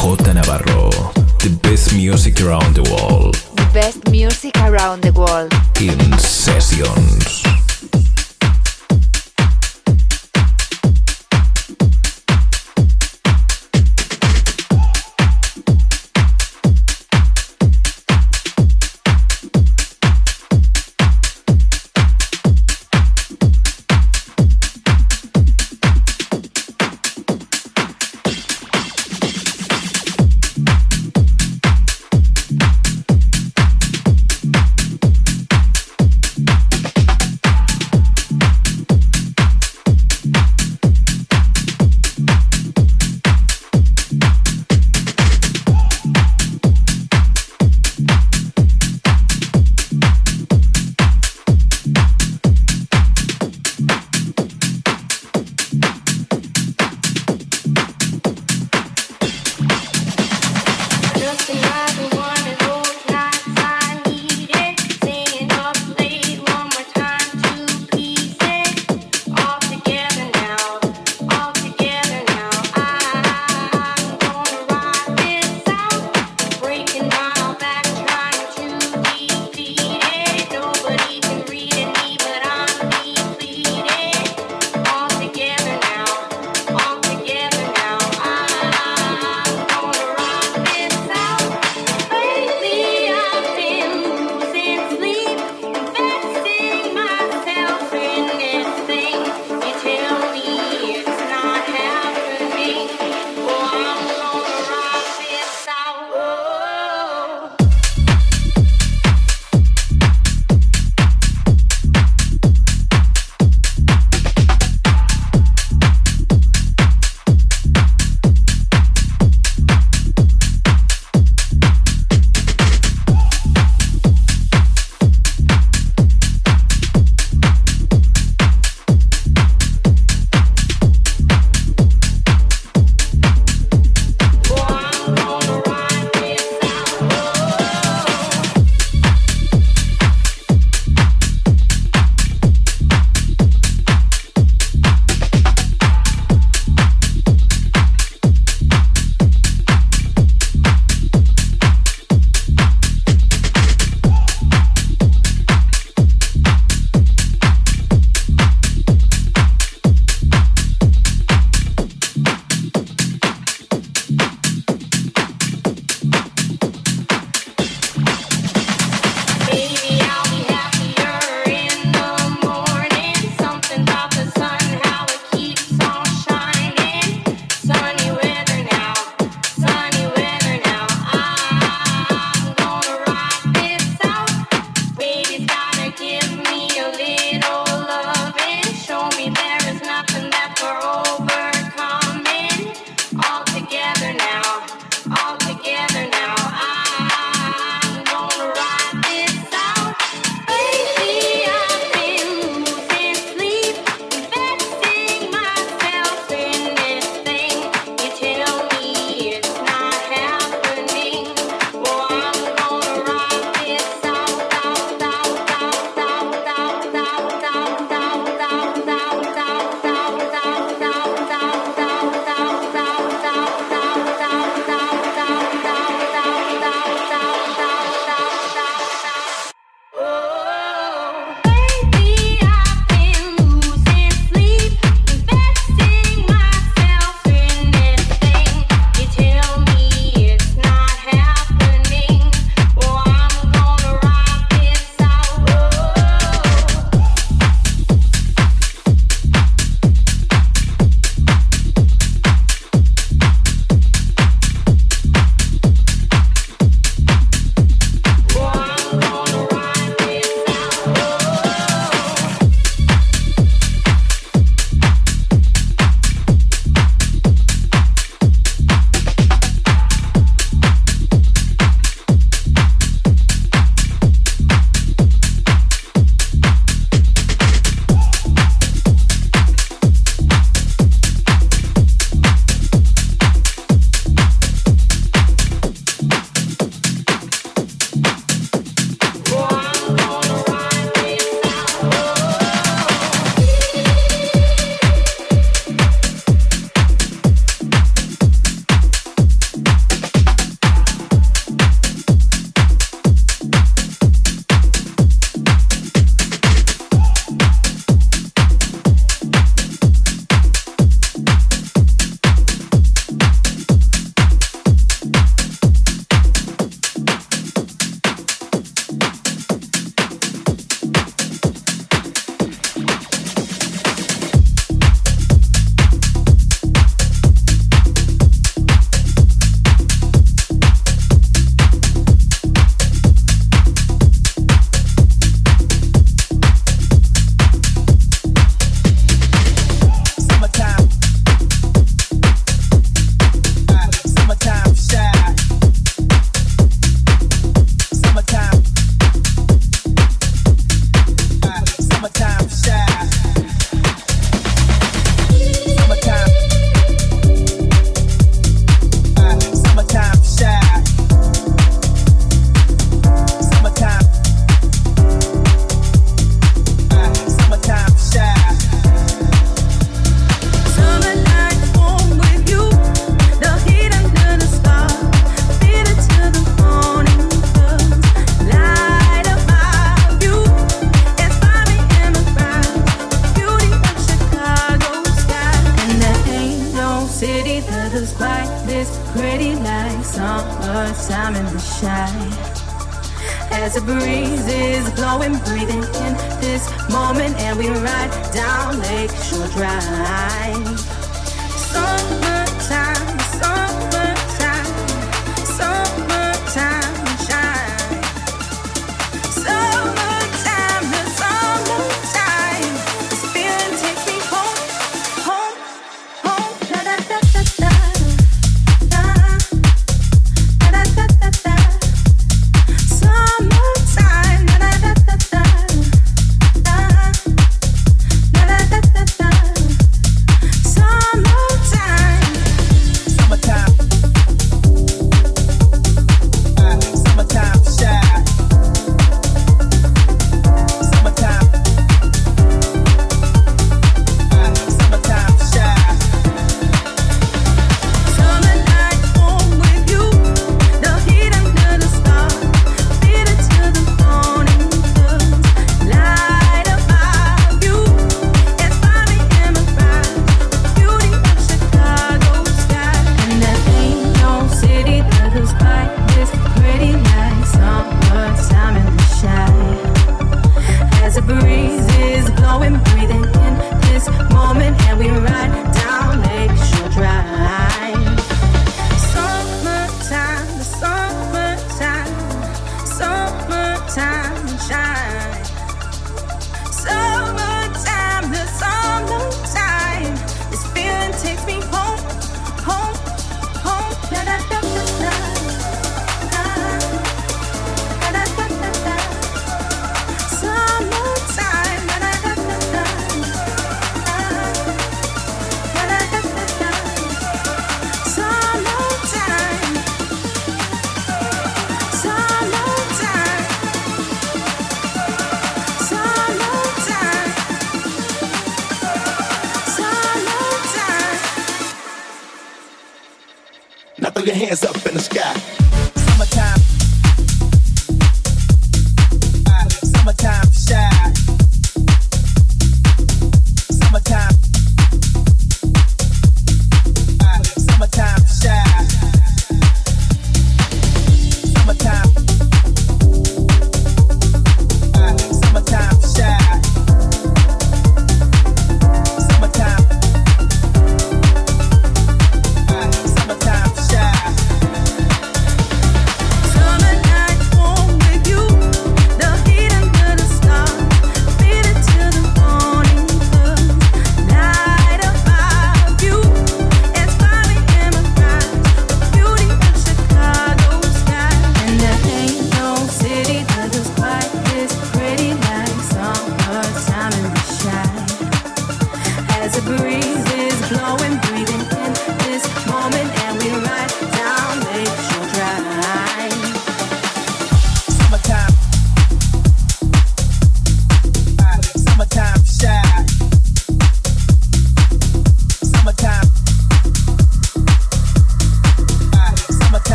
Jota Navarro. The best music around the world. The best music around the world. In Sessions.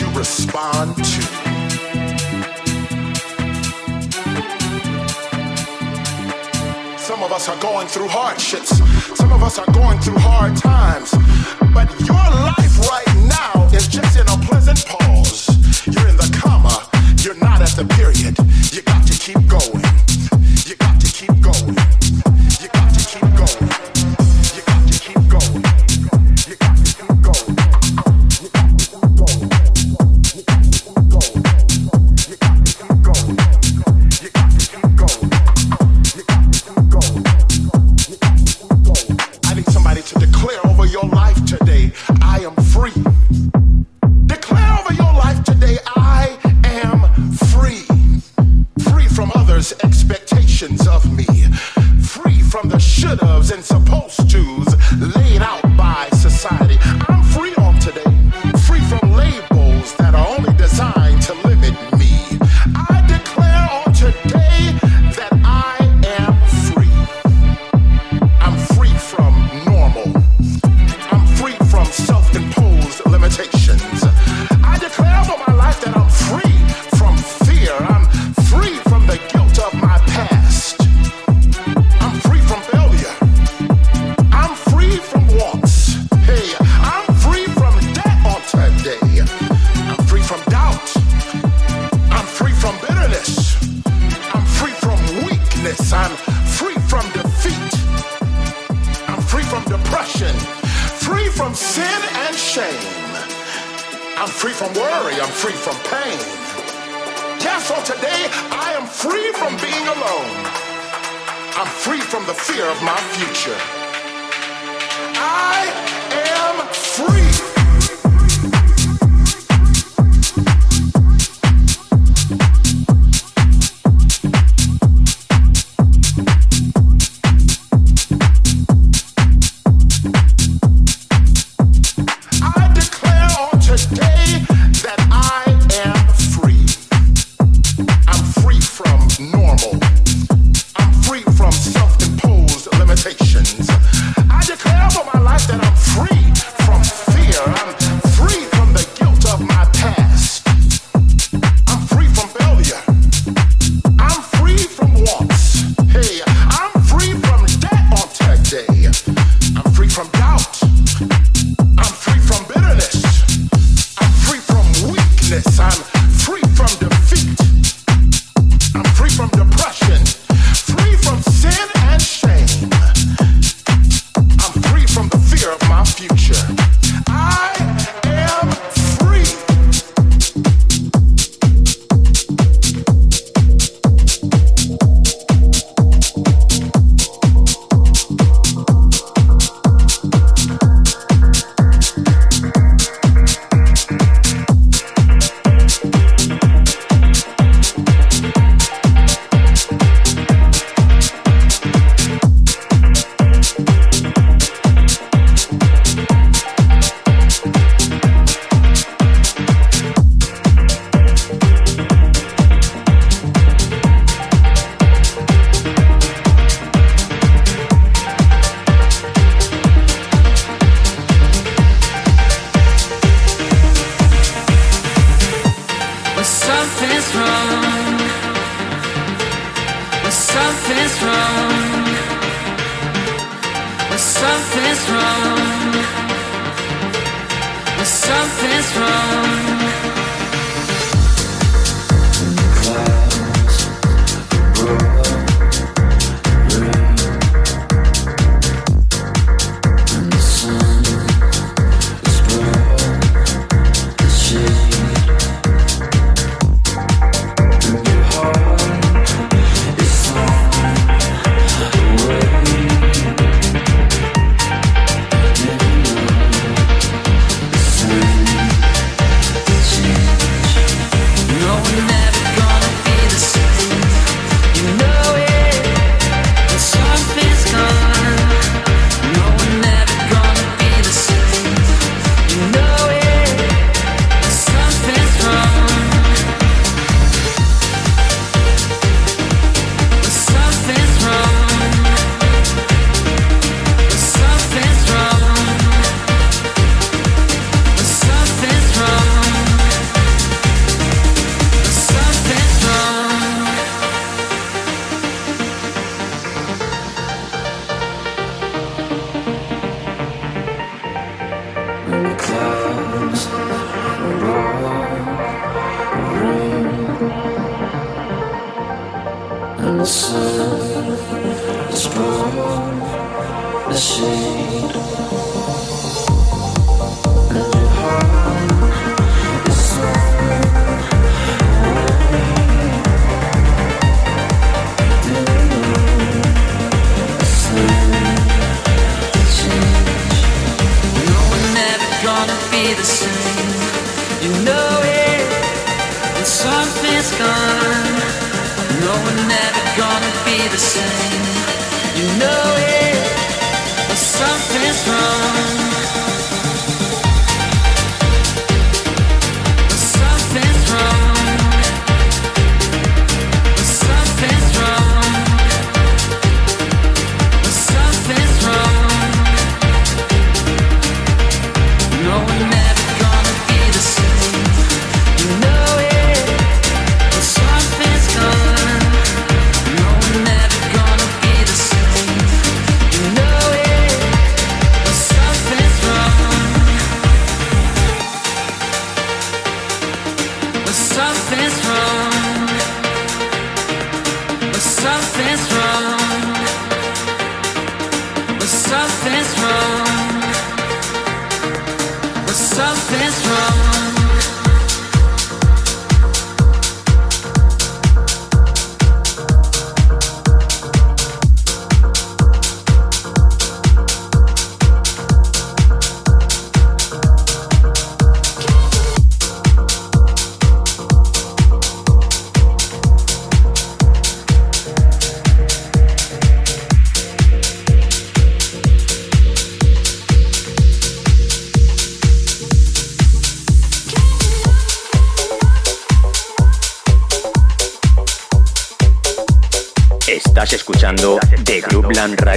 you respond to. Some of us are going through hardships. Some of us are going through hard times. But your life right now is just in a pleasant pause. You're in the comma, you're not at the period. sin and shame. I'm free from worry. I'm free from pain. Yes, on today, I am free from being alone. I'm free from the fear of my future. I am free.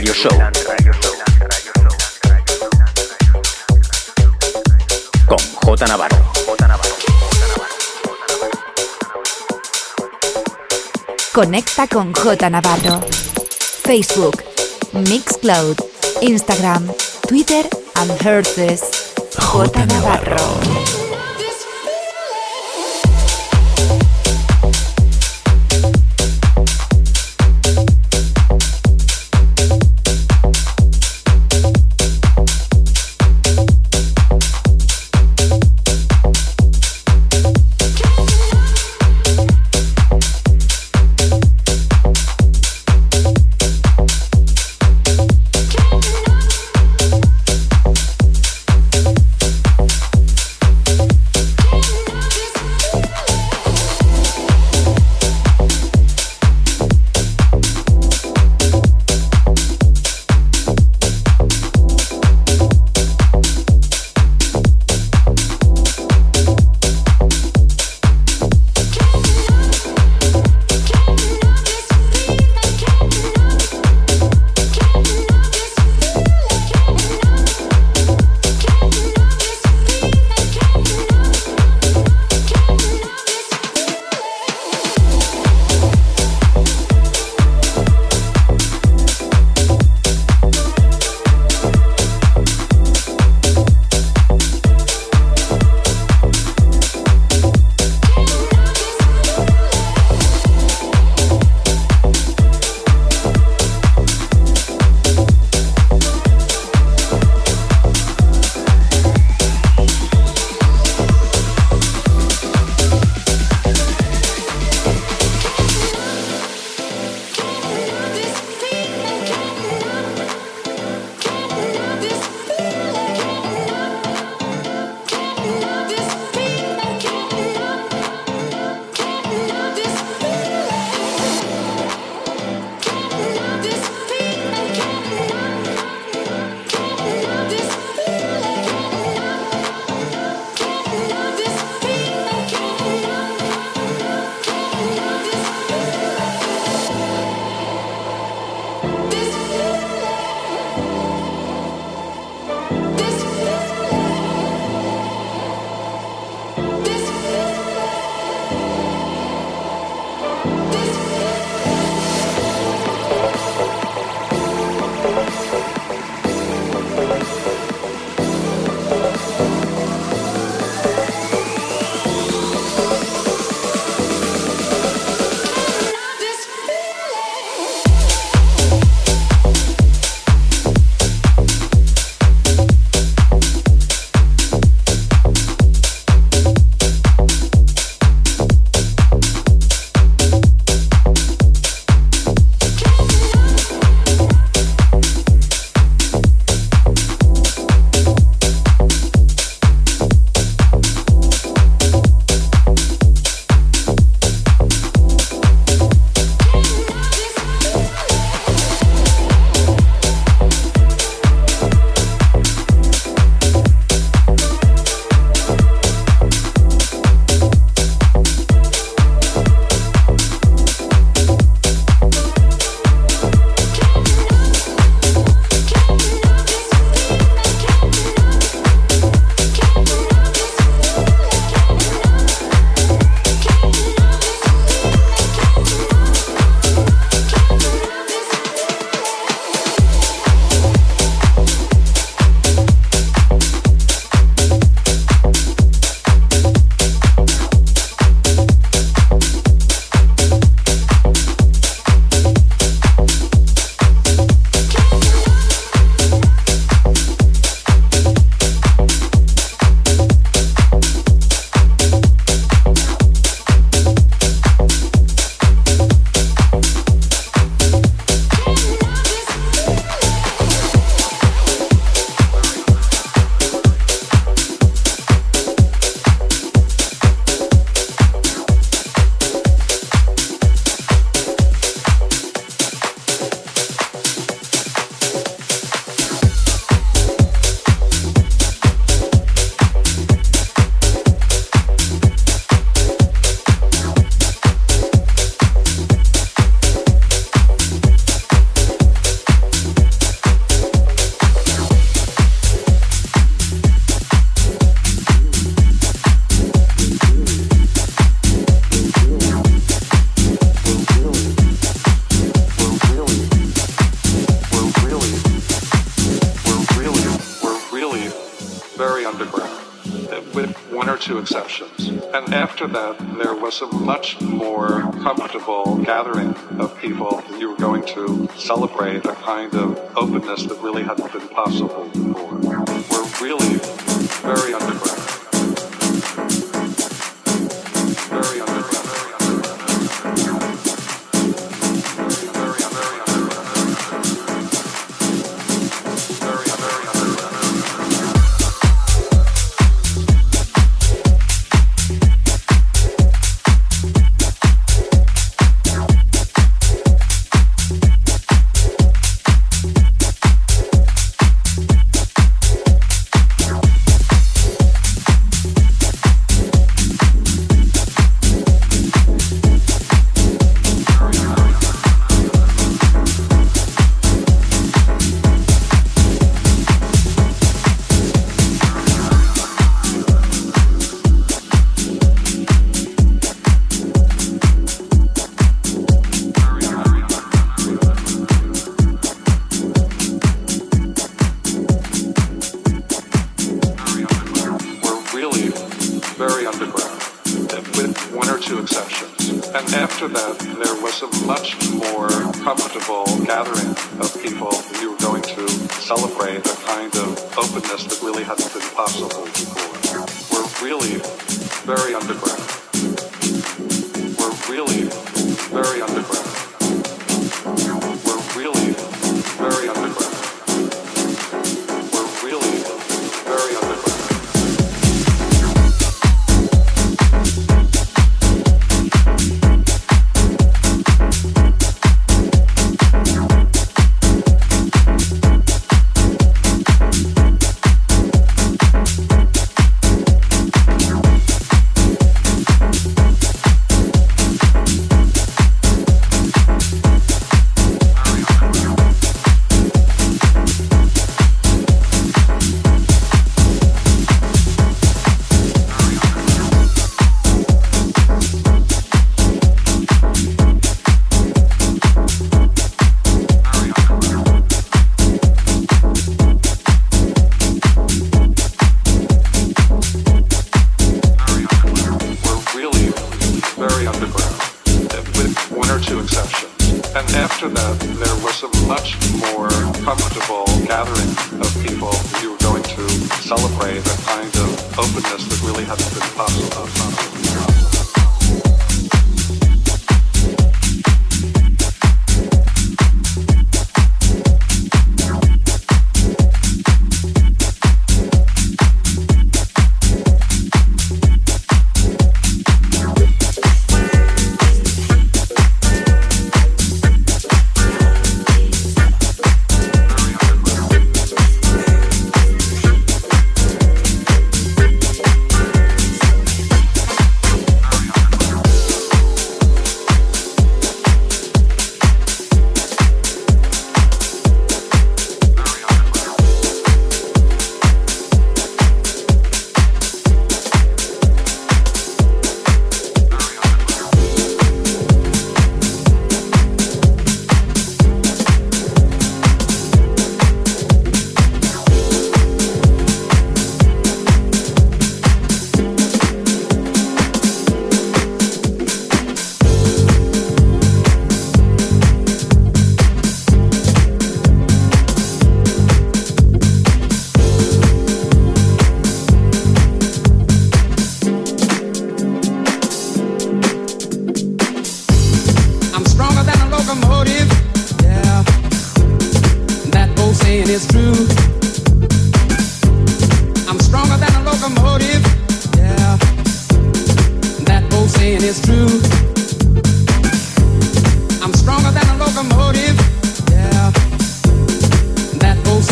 Radio Show. Con J Navarro. Conecta con J Navarro. Facebook, Mixcloud, Instagram, Twitter and Herces. J Navarro. after that, there was a much more comfortable gathering of people. You were going to celebrate a kind of openness that really had after that, there was a much more comfortable gathering of people. You were going to celebrate a kind of openness that really hadn't been possible.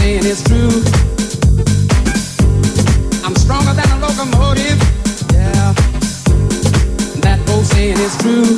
saying is true. I'm stronger than a locomotive. Yeah, that old saying is true.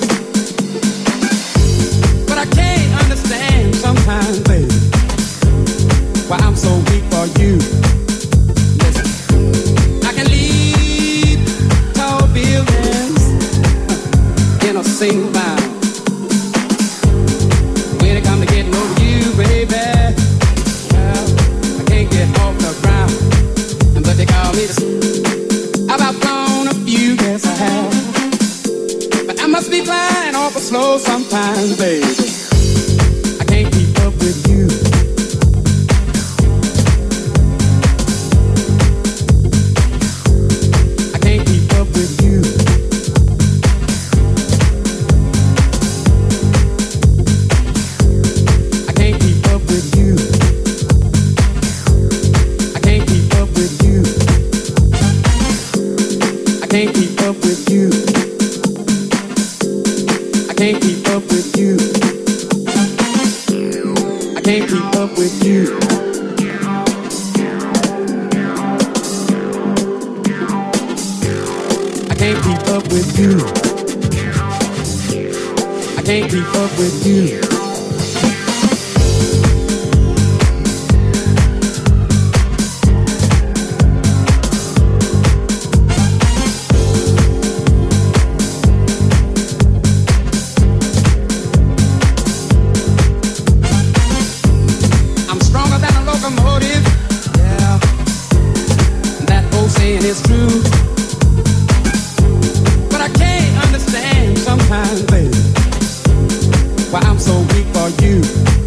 but I'm so weak for you.